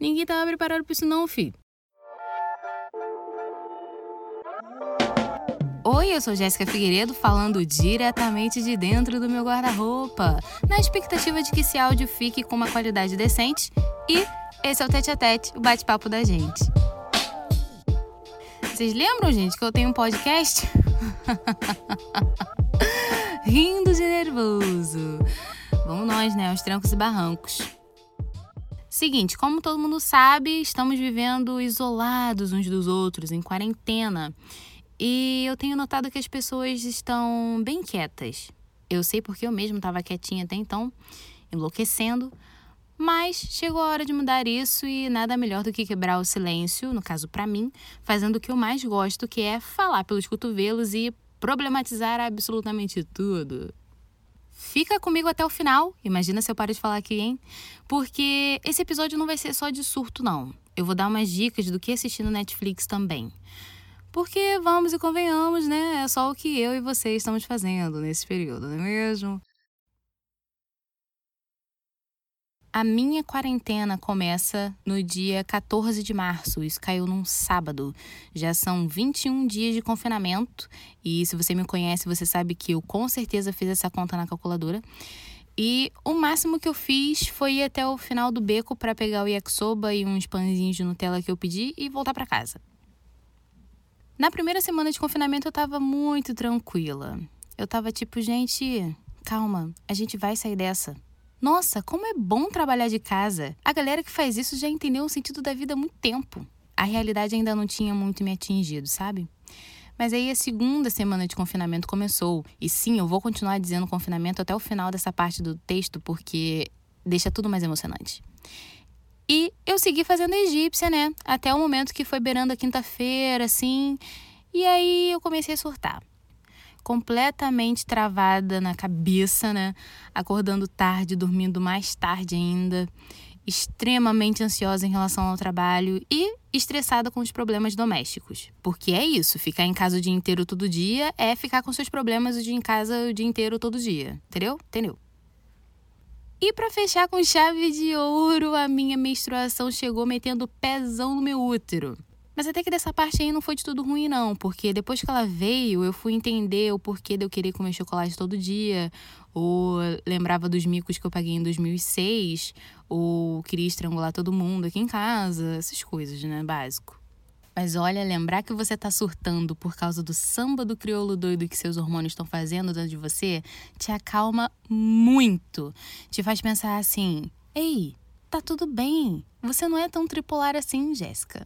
Ninguém tava preparado pra isso não, filho. Oi, eu sou Jéssica Figueiredo falando diretamente de dentro do meu guarda-roupa, na expectativa de que esse áudio fique com uma qualidade decente e esse é o Tete a Tete, o bate-papo da gente. Vocês lembram, gente, que eu tenho um podcast? Rindo de nervoso. Vamos nós, né? Aos trancos e barrancos. Seguinte, como todo mundo sabe, estamos vivendo isolados uns dos outros, em quarentena. E eu tenho notado que as pessoas estão bem quietas. Eu sei porque eu mesmo estava quietinha até então, enlouquecendo. Mas chegou a hora de mudar isso e nada melhor do que quebrar o silêncio, no caso para mim, fazendo o que eu mais gosto, que é falar pelos cotovelos e problematizar absolutamente tudo. Fica comigo até o final. Imagina se eu paro de falar aqui, hein? Porque esse episódio não vai ser só de surto, não. Eu vou dar umas dicas do que assistir no Netflix também. Porque vamos e convenhamos, né? É só o que eu e você estamos fazendo nesse período, não é mesmo? A minha quarentena começa no dia 14 de março. Isso caiu num sábado. Já são 21 dias de confinamento. E se você me conhece, você sabe que eu com certeza fiz essa conta na calculadora. E o máximo que eu fiz foi ir até o final do beco para pegar o yakisoba e uns pãezinhos de Nutella que eu pedi e voltar para casa. Na primeira semana de confinamento eu tava muito tranquila. Eu tava tipo, gente, calma, a gente vai sair dessa. Nossa, como é bom trabalhar de casa. A galera que faz isso já entendeu o sentido da vida há muito tempo. A realidade ainda não tinha muito me atingido, sabe? Mas aí a segunda semana de confinamento começou. E sim, eu vou continuar dizendo confinamento até o final dessa parte do texto, porque deixa tudo mais emocionante. E eu segui fazendo a egípcia, né? Até o momento que foi beirando a quinta-feira, assim. E aí eu comecei a surtar completamente travada na cabeça, né? Acordando tarde, dormindo mais tarde ainda, extremamente ansiosa em relação ao trabalho e estressada com os problemas domésticos. Porque é isso, ficar em casa o dia inteiro todo dia é ficar com seus problemas o dia em casa o dia inteiro todo dia. Entendeu? Entendeu? E para fechar com chave de ouro, a minha menstruação chegou metendo pezão no meu útero. Mas até que dessa parte aí não foi de tudo ruim, não, porque depois que ela veio, eu fui entender o porquê de eu querer comer chocolate todo dia, ou lembrava dos micos que eu paguei em 2006, ou queria estrangular todo mundo aqui em casa, essas coisas, né? Básico. Mas olha, lembrar que você tá surtando por causa do samba do crioulo doido que seus hormônios estão fazendo dentro de você, te acalma muito. Te faz pensar assim: ei, tá tudo bem. Você não é tão tripolar assim, Jéssica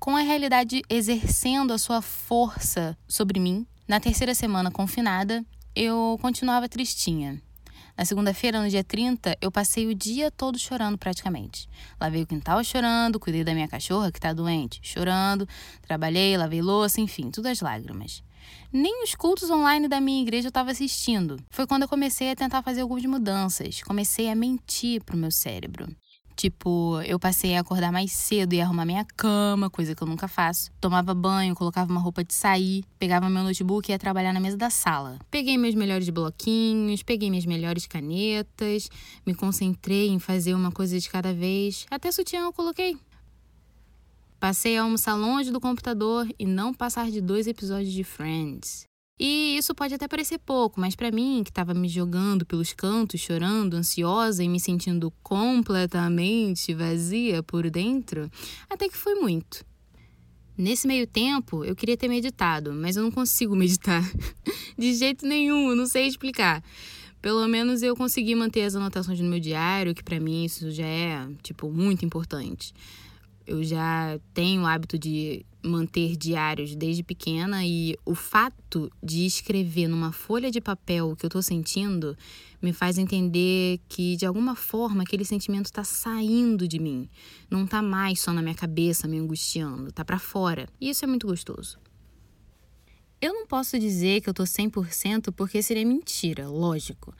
com a realidade exercendo a sua força sobre mim, na terceira semana confinada, eu continuava tristinha. Na segunda-feira, no dia 30, eu passei o dia todo chorando praticamente. Lavei o quintal chorando, cuidei da minha cachorra que está doente, chorando, trabalhei, lavei louça, enfim, tudo as lágrimas. Nem os cultos online da minha igreja eu estava assistindo. Foi quando eu comecei a tentar fazer algumas mudanças. Comecei a mentir para o meu cérebro. Tipo, eu passei a acordar mais cedo e arrumar minha cama, coisa que eu nunca faço. Tomava banho, colocava uma roupa de sair, pegava meu notebook e ia trabalhar na mesa da sala. Peguei meus melhores bloquinhos, peguei minhas melhores canetas, me concentrei em fazer uma coisa de cada vez. Até sutiã eu coloquei. Passei a almoçar longe do computador e não passar de dois episódios de Friends. E isso pode até parecer pouco, mas para mim, que estava me jogando pelos cantos, chorando, ansiosa e me sentindo completamente vazia por dentro, até que foi muito. Nesse meio tempo, eu queria ter meditado, mas eu não consigo meditar. De jeito nenhum, não sei explicar. Pelo menos eu consegui manter as anotações no meu diário, que para mim isso já é, tipo, muito importante. Eu já tenho o hábito de manter diários desde pequena e o fato de escrever numa folha de papel o que eu estou sentindo me faz entender que de alguma forma aquele sentimento está saindo de mim, não está mais só na minha cabeça me angustiando, está para fora. E isso é muito gostoso. Eu não posso dizer que eu tô 100% porque seria mentira, lógico.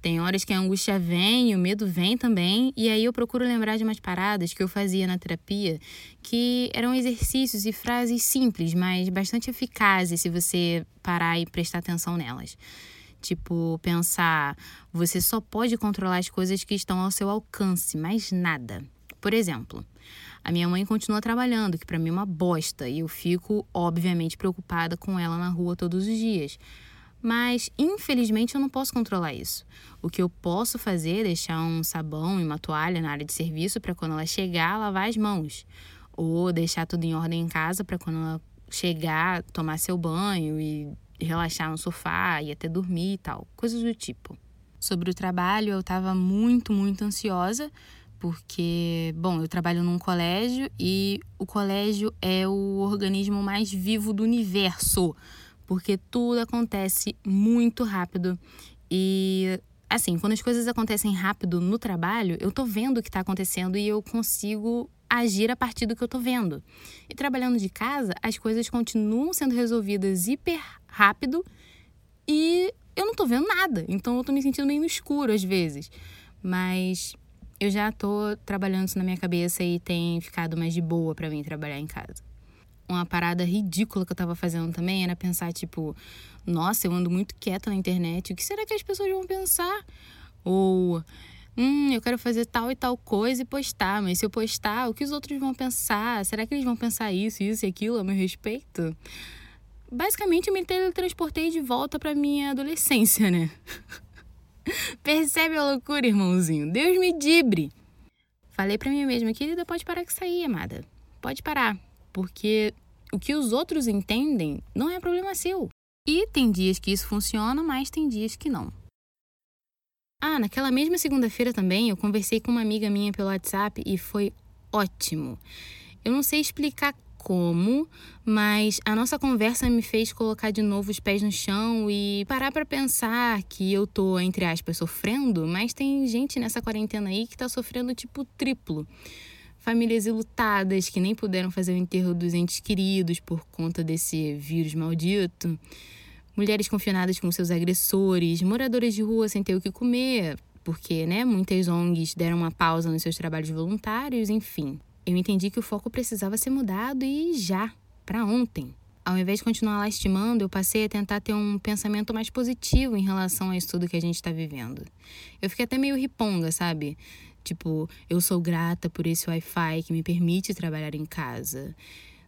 Tem horas que a angústia vem, o medo vem também, e aí eu procuro lembrar de umas paradas que eu fazia na terapia, que eram exercícios e frases simples, mas bastante eficazes se você parar e prestar atenção nelas. Tipo, pensar, você só pode controlar as coisas que estão ao seu alcance, mais nada. Por exemplo, a minha mãe continua trabalhando, que para mim é uma bosta, e eu fico, obviamente, preocupada com ela na rua todos os dias. Mas, infelizmente, eu não posso controlar isso. O que eu posso fazer é deixar um sabão e uma toalha na área de serviço para quando ela chegar, lavar as mãos. Ou deixar tudo em ordem em casa para quando ela chegar, tomar seu banho e relaxar no sofá e até dormir e tal. Coisas do tipo. Sobre o trabalho, eu estava muito, muito ansiosa, porque, bom, eu trabalho num colégio e o colégio é o organismo mais vivo do universo porque tudo acontece muito rápido e assim, quando as coisas acontecem rápido no trabalho, eu tô vendo o que tá acontecendo e eu consigo agir a partir do que eu tô vendo. E trabalhando de casa, as coisas continuam sendo resolvidas hiper rápido e eu não tô vendo nada. Então eu tô me sentindo meio no escuro às vezes. Mas eu já tô trabalhando isso na minha cabeça e tem ficado mais de boa para mim trabalhar em casa uma parada ridícula que eu tava fazendo também era pensar, tipo, nossa, eu ando muito quieta na internet, o que será que as pessoas vão pensar? Ou, hum, eu quero fazer tal e tal coisa e postar, mas se eu postar, o que os outros vão pensar? Será que eles vão pensar isso, isso e aquilo a meu respeito? Basicamente, eu me teletransportei de volta pra minha adolescência, né? Percebe a loucura, irmãozinho? Deus me dibre! Falei pra mim mesma, querida, pode parar que sair, amada. Pode parar porque o que os outros entendem não é problema seu. E tem dias que isso funciona, mas tem dias que não. Ah, naquela mesma segunda-feira também eu conversei com uma amiga minha pelo WhatsApp e foi ótimo. Eu não sei explicar como, mas a nossa conversa me fez colocar de novo os pés no chão e parar para pensar que eu tô, entre aspas, sofrendo, mas tem gente nessa quarentena aí que tá sofrendo tipo triplo famílias ilutadas que nem puderam fazer o enterro dos entes queridos por conta desse vírus maldito, mulheres confinadas com seus agressores, moradores de rua sem ter o que comer, porque né, muitas ONGs deram uma pausa nos seus trabalhos voluntários, enfim. Eu entendi que o foco precisava ser mudado e já, para ontem. Ao invés de continuar lá estimando, eu passei a tentar ter um pensamento mais positivo em relação a isso tudo que a gente está vivendo. Eu fiquei até meio riponga, sabe? Tipo, eu sou grata por esse Wi-Fi que me permite trabalhar em casa.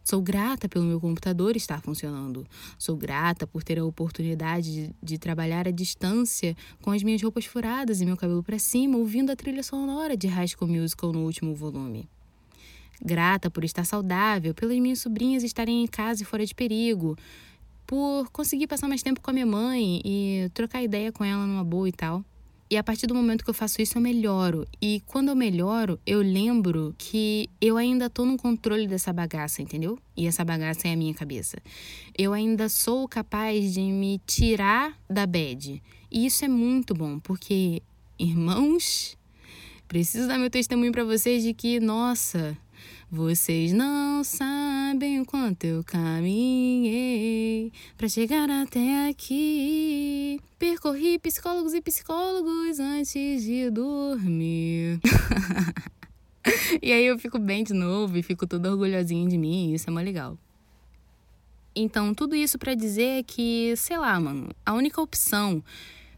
Sou grata pelo meu computador estar funcionando. Sou grata por ter a oportunidade de, de, trabalhar à distância com as minhas roupas furadas e meu cabelo para cima, ouvindo a trilha sonora de High School Musical no último volume. Grata por estar saudável, pelas minhas sobrinhas estarem em casa e fora de perigo, por conseguir passar mais tempo com a minha mãe e trocar ideia com ela numa boa e tal. E a partir do momento que eu faço isso, eu melhoro. E quando eu melhoro, eu lembro que eu ainda tô no controle dessa bagaça, entendeu? E essa bagaça é a minha cabeça. Eu ainda sou capaz de me tirar da bad. E isso é muito bom, porque, irmãos, preciso dar meu testemunho para vocês de que, nossa, vocês não sabem o quanto eu caminhei para chegar até aqui. Percorri psicólogos e psicólogos antes de dormir. e aí eu fico bem de novo e fico toda orgulhosinha de mim, isso é muito legal. Então, tudo isso para dizer que, sei lá, mano, a única opção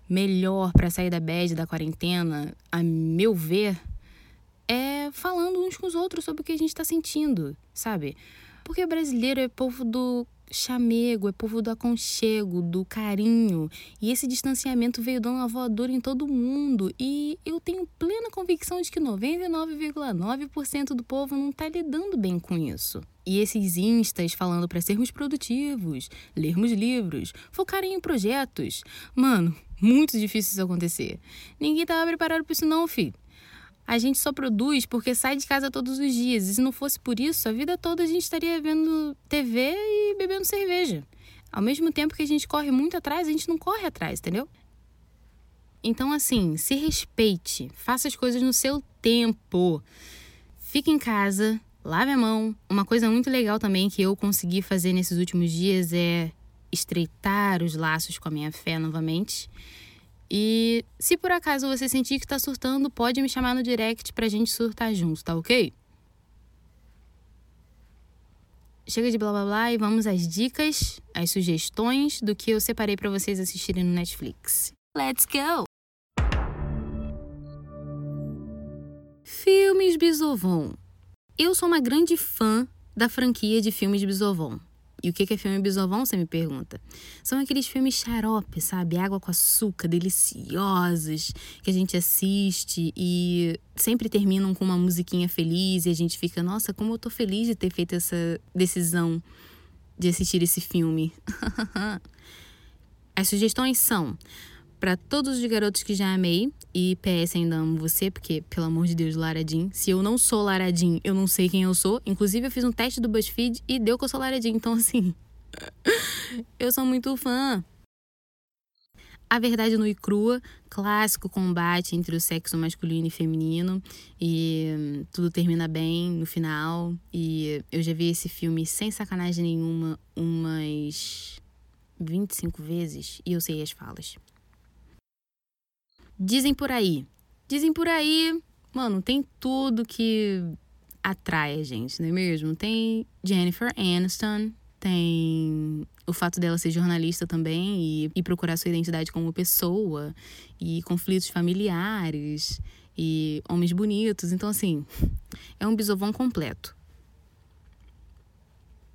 melhor para sair da bad da quarentena, a meu ver, é falando uns com os outros sobre o que a gente está sentindo, sabe? Porque brasileiro é povo do chamego, é povo do aconchego, do carinho. E esse distanciamento veio dando uma voadora em todo mundo. E eu tenho plena convicção de que 99,9% do povo não está lidando bem com isso. E esses instas falando para sermos produtivos, lermos livros, focarem em projetos. Mano, muito difícil isso acontecer. Ninguém tava preparado para isso não, filho. A gente só produz porque sai de casa todos os dias. E se não fosse por isso, a vida toda a gente estaria vendo TV e bebendo cerveja. Ao mesmo tempo que a gente corre muito atrás, a gente não corre atrás, entendeu? Então, assim, se respeite, faça as coisas no seu tempo. Fique em casa, lave a mão. Uma coisa muito legal também que eu consegui fazer nesses últimos dias é estreitar os laços com a minha fé novamente. E se por acaso você sentir que tá surtando, pode me chamar no direct pra gente surtar junto, tá ok? chega de blá blá blá e vamos às dicas, às sugestões do que eu separei para vocês assistirem no Netflix. Let's go! Filmes Bisovon. Eu sou uma grande fã da franquia de filmes Bisovon. E o que é filme bisovão, você me pergunta? São aqueles filmes xarope, sabe? Água com açúcar, deliciosos, que a gente assiste e sempre terminam com uma musiquinha feliz e a gente fica, nossa, como eu tô feliz de ter feito essa decisão de assistir esse filme. As sugestões são para todos os garotos que já amei. E PS, ainda amo você, porque, pelo amor de Deus, Lara Jean. Se eu não sou Lara Jean, eu não sei quem eu sou. Inclusive, eu fiz um teste do BuzzFeed e deu que eu sou Lara Jean. Então, assim, eu sou muito fã. A Verdade Nua e Crua, clássico combate entre o sexo masculino e feminino, e hum, tudo termina bem no final. E eu já vi esse filme sem sacanagem nenhuma umas 25 vezes e eu sei as falas. Dizem por aí. Dizem por aí, mano, tem tudo que atrai a gente, não é mesmo? Tem Jennifer Aniston, tem o fato dela ser jornalista também e, e procurar sua identidade como pessoa, e conflitos familiares, e homens bonitos. Então, assim, é um bisovão completo.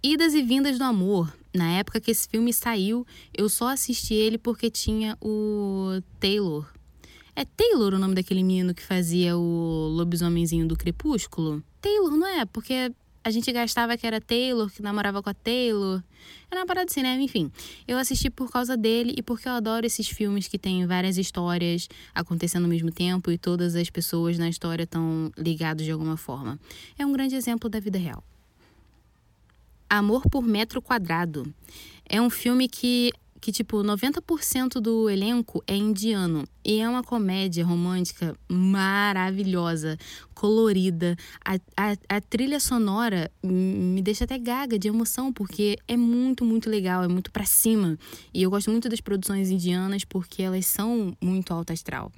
Idas e Vindas do Amor. Na época que esse filme saiu, eu só assisti ele porque tinha o Taylor é Taylor o nome daquele menino que fazia o lobisomemzinho do Crepúsculo? Taylor, não é? Porque a gente gastava que era Taylor, que namorava com a Taylor. Era uma parada assim, né? Enfim, eu assisti por causa dele e porque eu adoro esses filmes que têm várias histórias acontecendo ao mesmo tempo e todas as pessoas na história estão ligadas de alguma forma. É um grande exemplo da vida real. Amor por Metro Quadrado. É um filme que que, tipo, 90% do elenco é indiano. E é uma comédia romântica maravilhosa, colorida. A, a, a, trilha sonora me deixa até gaga de emoção, porque é muito, muito legal, é muito pra cima. E eu gosto muito das produções indianas porque elas são muito alta astral.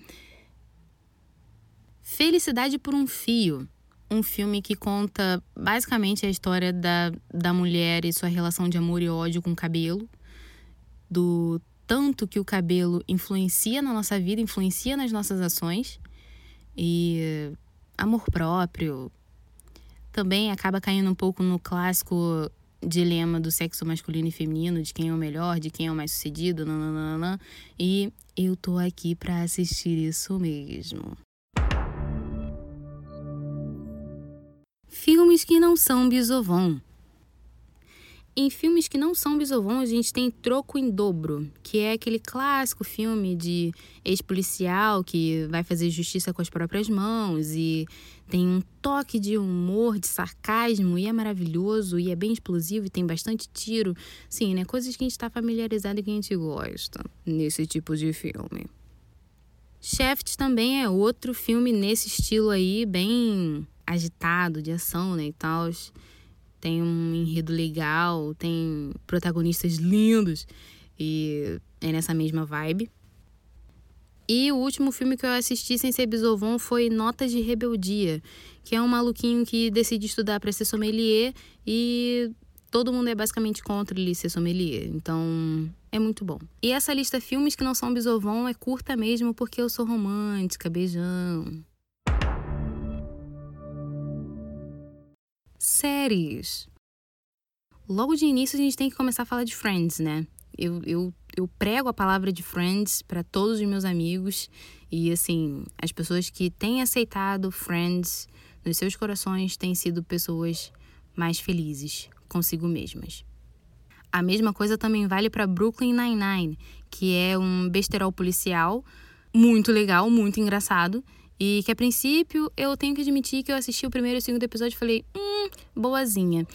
Felicidade por um Fio. Um filme que conta basicamente a história da, da mulher e sua relação de amor e ódio com o cabelo do tanto que o cabelo influencia na nossa vida, influencia nas nossas ações. E amor próprio também acaba caindo um pouco no clássico dilema do sexo masculino e feminino, de quem é o melhor, de quem é o mais sucedido, nananana. E eu tô aqui para assistir isso mesmo. Filmes que não são bisovão. Em filmes que não são bisovão, a gente tem Troco em Dobro, que é aquele clássico filme de ex-policial que vai fazer justiça com as próprias mãos e tem um toque de humor, de sarcasmo e é maravilhoso e é bem explosivo e tem bastante tiro. Sim, né? Coisas que a gente está familiarizado e que a gente gosta nesse tipo de filme. Shaft também é outro filme nesse estilo aí, bem agitado, de ação, né, e tal tem um enredo legal, tem protagonistas lindos e é nessa mesma vibe. E o último filme que eu assisti sem ser bisovão foi Notas de Rebeldia, que é um maluquinho que decide estudar para ser sommelier e todo mundo é basicamente contra ele ser sommelier. Então, é muito bom. E essa lista filmes que não são bisovão é curta mesmo porque eu sou romântica, beijão. Séries. Logo de início a gente tem que começar a falar de Friends, né? Eu, eu, eu prego a palavra de Friends para todos os meus amigos e, assim, as pessoas que têm aceitado Friends nos seus corações têm sido pessoas mais felizes consigo mesmas. A mesma coisa também vale para Brooklyn Nine-Nine, que é um besterol policial muito legal, muito engraçado e que a princípio eu tenho que admitir que eu assisti o primeiro e o segundo episódio e falei, hum, boazinha.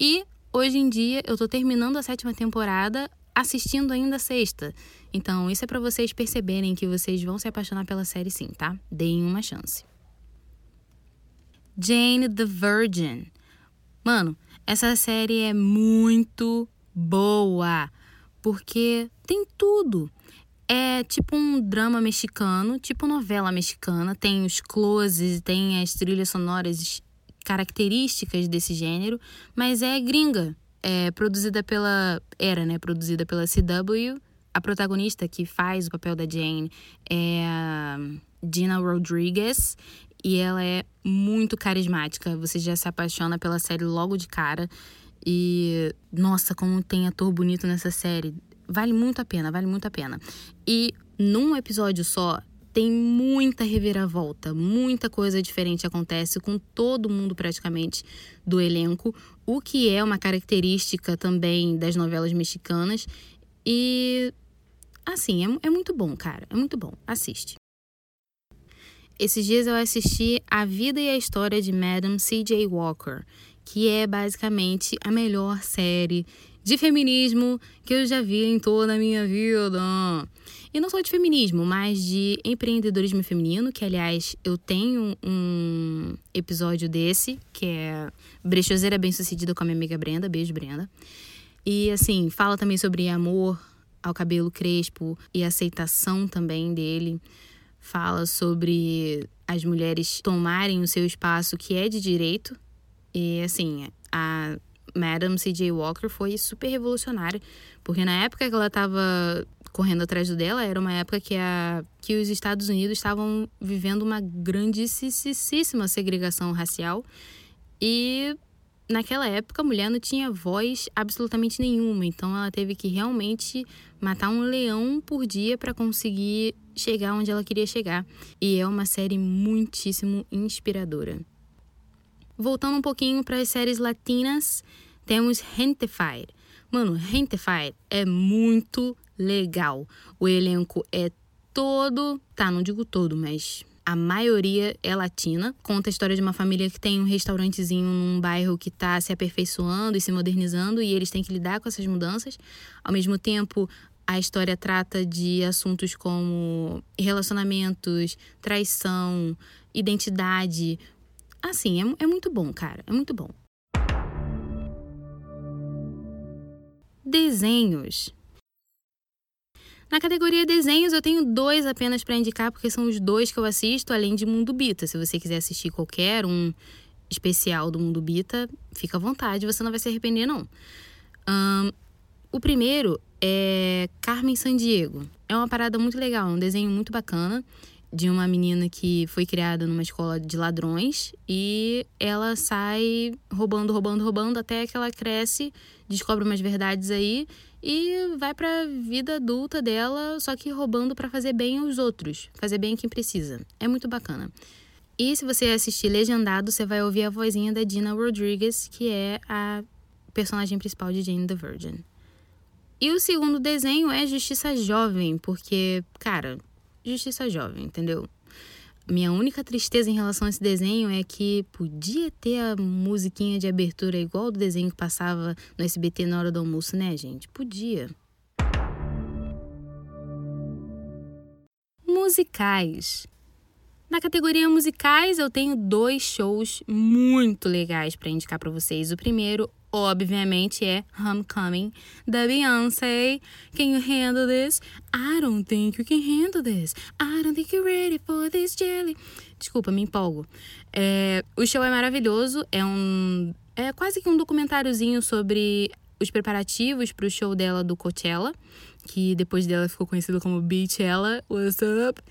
E hoje em dia eu tô terminando a sétima temporada, assistindo ainda a sexta. Então, isso é para vocês perceberem que vocês vão se apaixonar pela série sim, tá? Deem uma chance. Jane the Virgin. Mano, essa série é muito boa, porque tem tudo. É tipo um drama mexicano, tipo novela mexicana. Tem os closes, tem as trilhas sonoras características desse gênero, mas é gringa. É produzida pela. Era, né? Produzida pela CW. A protagonista que faz o papel da Jane é a Gina Rodriguez. E ela é muito carismática. Você já se apaixona pela série logo de cara. E nossa, como tem ator bonito nessa série. Vale muito a pena, vale muito a pena. E num episódio só, tem muita reviravolta, muita coisa diferente acontece com todo mundo praticamente do elenco, o que é uma característica também das novelas mexicanas. E assim, é, é muito bom, cara, é muito bom. Assiste. Esses dias eu assisti A Vida e a História de Madame C.J. Walker, que é basicamente a melhor série de feminismo que eu já vi em toda a minha vida. E não só de feminismo, mas de empreendedorismo feminino, que aliás eu tenho um episódio desse, que é Brechoseira Bem-Sucedida com a minha amiga Brenda. Beijo, Brenda. E assim, fala também sobre amor ao cabelo crespo e aceitação também dele. Fala sobre as mulheres tomarem o seu espaço que é de direito. E assim, a Madam C.J. Walker foi super revolucionária, porque na época que ela estava correndo atrás dela, era uma época que, a, que os Estados Unidos estavam vivendo uma grandíssima segregação racial e naquela época a mulher não tinha voz absolutamente nenhuma, então ela teve que realmente matar um leão por dia para conseguir chegar onde ela queria chegar. E é uma série muitíssimo inspiradora. Voltando um pouquinho para as séries latinas, temos Rentified. Mano, Rentified é muito legal. O elenco é todo, tá, não digo todo, mas a maioria é latina. Conta a história de uma família que tem um restaurantezinho num bairro que está se aperfeiçoando e se modernizando e eles têm que lidar com essas mudanças. Ao mesmo tempo, a história trata de assuntos como relacionamentos, traição, identidade. Assim, é, é muito bom, cara. É muito bom. Desenhos. Na categoria desenhos, eu tenho dois apenas para indicar, porque são os dois que eu assisto, além de Mundo Bita. Se você quiser assistir qualquer um especial do Mundo Bita, fica à vontade, você não vai se arrepender, não. Um, o primeiro é Carmen Sandiego. É uma parada muito legal, um desenho muito bacana de uma menina que foi criada numa escola de ladrões e ela sai roubando, roubando, roubando até que ela cresce, descobre umas verdades aí e vai para a vida adulta dela, só que roubando para fazer bem aos outros, fazer bem quem precisa. É muito bacana. E se você assistir legendado, você vai ouvir a vozinha da Dina Rodriguez, que é a personagem principal de Jane the Virgin. E o segundo desenho é Justiça Jovem, porque, cara, Justiça Jovem, entendeu? Minha única tristeza em relação a esse desenho é que podia ter a musiquinha de abertura igual do desenho que passava no SBT na hora do almoço, né, gente? Podia. Musicais. Na categoria musicais, eu tenho dois shows muito legais para indicar para vocês. O primeiro, obviamente, é Homecoming, da Beyoncé. Can you handle this? I don't think you can handle this. I don't think you're ready for this jelly. Desculpa, me empolgo. É, o show é maravilhoso, é um. É quase que um documentáriozinho sobre os preparativos para o show dela do Coachella, que depois dela ficou conhecido como Beachella. What's up?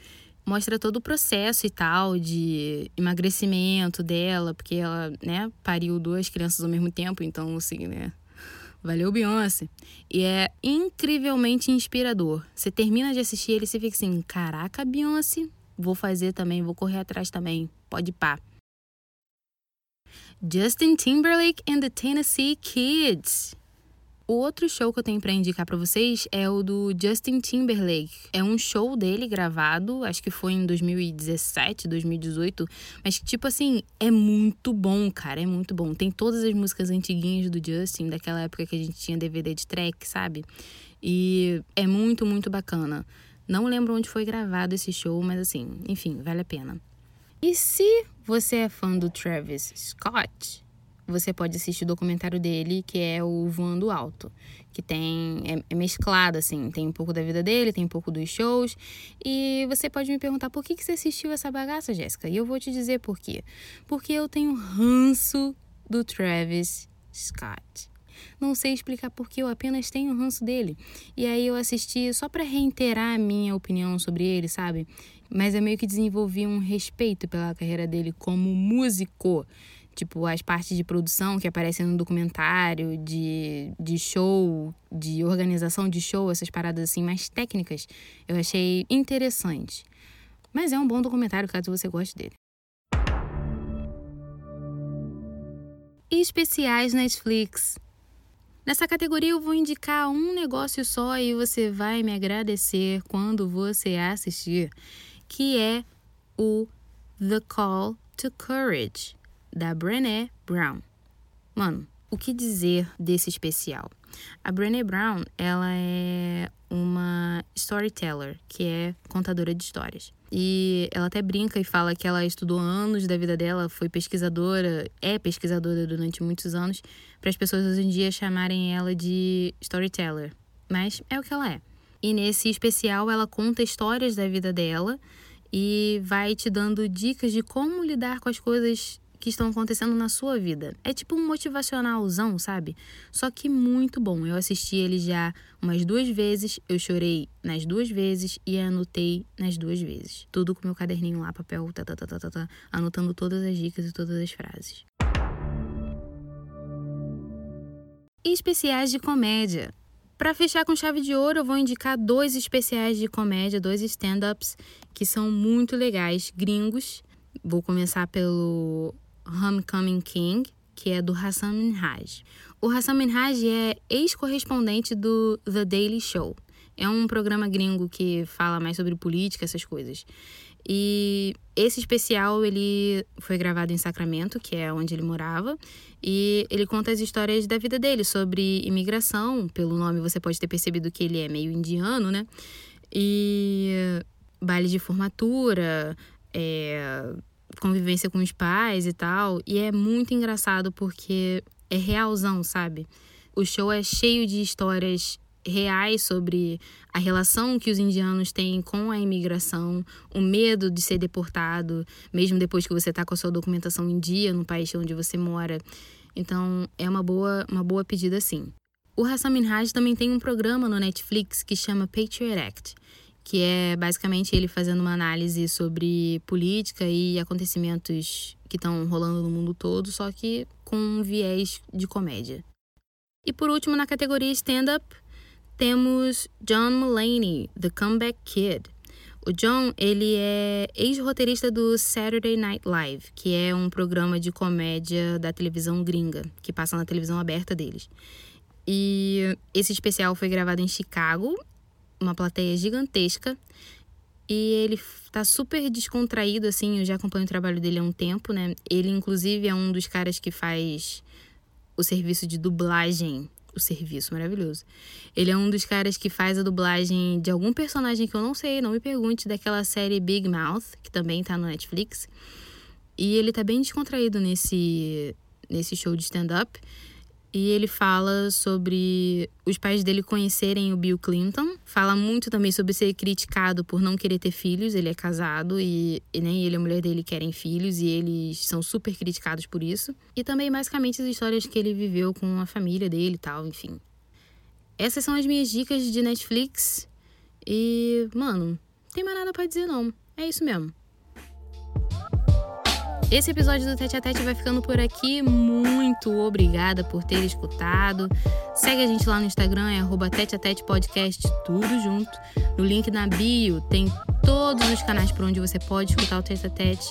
Mostra todo o processo e tal de emagrecimento dela, porque ela, né, pariu duas crianças ao mesmo tempo, então assim, né, valeu Beyoncé. E é incrivelmente inspirador. Você termina de assistir ele e você fica assim, caraca, Beyoncé, vou fazer também, vou correr atrás também, pode pá. Justin Timberlake and the Tennessee Kids. O outro show que eu tenho para indicar para vocês é o do Justin Timberlake. É um show dele gravado, acho que foi em 2017, 2018, mas tipo assim, é muito bom, cara, é muito bom. Tem todas as músicas antiguinhas do Justin, daquela época que a gente tinha DVD de track, sabe? E é muito, muito bacana. Não lembro onde foi gravado esse show, mas assim, enfim, vale a pena. E se você é fã do Travis Scott, você pode assistir o documentário dele, que é o Voando Alto, que tem é, é, mesclado assim, tem um pouco da vida dele, tem um pouco dos shows, e você pode me perguntar por que, que você assistiu essa bagaça, Jéssica? E eu vou te dizer por quê. Porque eu tenho ranço do Travis Scott. Não sei explicar porque eu apenas tenho ranço dele. E aí eu assisti só para reiterar a minha opinião sobre ele, sabe? Mas eu meio que desenvolvi um respeito pela carreira dele como músico. Tipo, as partes de produção que aparecem no documentário, de, de show, de organização de show, essas paradas assim mais técnicas, eu achei interessante. Mas é um bom documentário caso você goste dele. Especiais Netflix. Nessa categoria eu vou indicar um negócio só e você vai me agradecer quando você assistir, que é o The Call to Courage, da Brené Brown. Mano, o que dizer desse especial? A Brené Brown, ela é uma storyteller, que é contadora de histórias. E ela até brinca e fala que ela estudou anos da vida dela, foi pesquisadora, é pesquisadora durante muitos anos, para as pessoas hoje em dia chamarem ela de storyteller. Mas é o que ela é. E nesse especial ela conta histórias da vida dela e vai te dando dicas de como lidar com as coisas que estão acontecendo na sua vida. É tipo um motivacionalzão, sabe? Só que muito bom. Eu assisti ele já umas duas vezes, eu chorei nas duas vezes e anotei nas duas vezes. Tudo com meu caderninho lá, papel, tá, tá, tá, tá, tá, tá anotando todas as dicas e todas as frases. E especiais de comédia. Para fechar com chave de ouro, eu vou indicar dois especiais de comédia, dois stand-ups que são muito legais, gringos. Vou começar pelo Homecoming King, que é do Hassan Minhaj. O Hassan Minhaj é ex-correspondente do The Daily Show. É um programa gringo que fala mais sobre política, essas coisas. E esse especial ele foi gravado em Sacramento, que é onde ele morava, e ele conta as histórias da vida dele sobre imigração. Pelo nome você pode ter percebido que ele é meio indiano, né? E baile de formatura, é, convivência com os pais e tal. E é muito engraçado porque é realzão, sabe? O show é cheio de histórias reais sobre a relação que os indianos têm com a imigração, o medo de ser deportado, mesmo depois que você está com a sua documentação em dia no país onde você mora. Então, é uma boa, uma boa pedida sim. O Hassan Minhaj também tem um programa no Netflix que chama Patriot Act, que é basicamente ele fazendo uma análise sobre política e acontecimentos que estão rolando no mundo todo, só que com um viés de comédia. E por último, na categoria stand-up, temos John Mulaney, The Comeback Kid. O John, ele é ex-roteirista do Saturday Night Live, que é um programa de comédia da televisão gringa, que passa na televisão aberta deles. E esse especial foi gravado em Chicago uma plateia gigantesca. E ele tá super descontraído, assim, eu já acompanho o trabalho dele há um tempo, né? Ele, inclusive, é um dos caras que faz o serviço de dublagem. O serviço maravilhoso. Ele é um dos caras que faz a dublagem de algum personagem que eu não sei, não me pergunte, daquela série Big Mouth, que também tá no Netflix. E ele tá bem descontraído nesse, nesse show de stand-up. E ele fala sobre os pais dele conhecerem o Bill Clinton. Fala muito também sobre ser criticado por não querer ter filhos. Ele é casado e, nem ele e a mulher dele querem filhos e eles são super criticados por isso. E também, basicamente, as histórias que ele viveu com a família dele e tal, enfim. Essas são as minhas dicas de Netflix. E, mano, não tem mais nada para dizer não. É isso mesmo. Esse episódio do Tete a Tete vai ficando por aqui. Muito obrigada por ter escutado. Segue a gente lá no Instagram, é arroba Tete a Tete Podcast, tudo junto. No link na bio tem todos os canais por onde você pode escutar o Tete a Tete.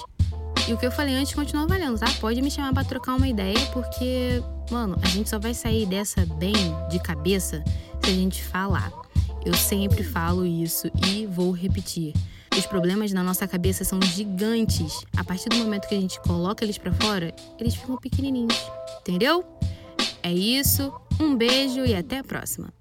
E o que eu falei antes continua valendo, tá? Pode me chamar para trocar uma ideia, porque, mano, a gente só vai sair dessa bem de cabeça se a gente falar. Eu sempre falo isso e vou repetir. Os problemas na nossa cabeça são gigantes. A partir do momento que a gente coloca eles para fora, eles ficam pequenininhos. Entendeu? É isso. Um beijo e até a próxima.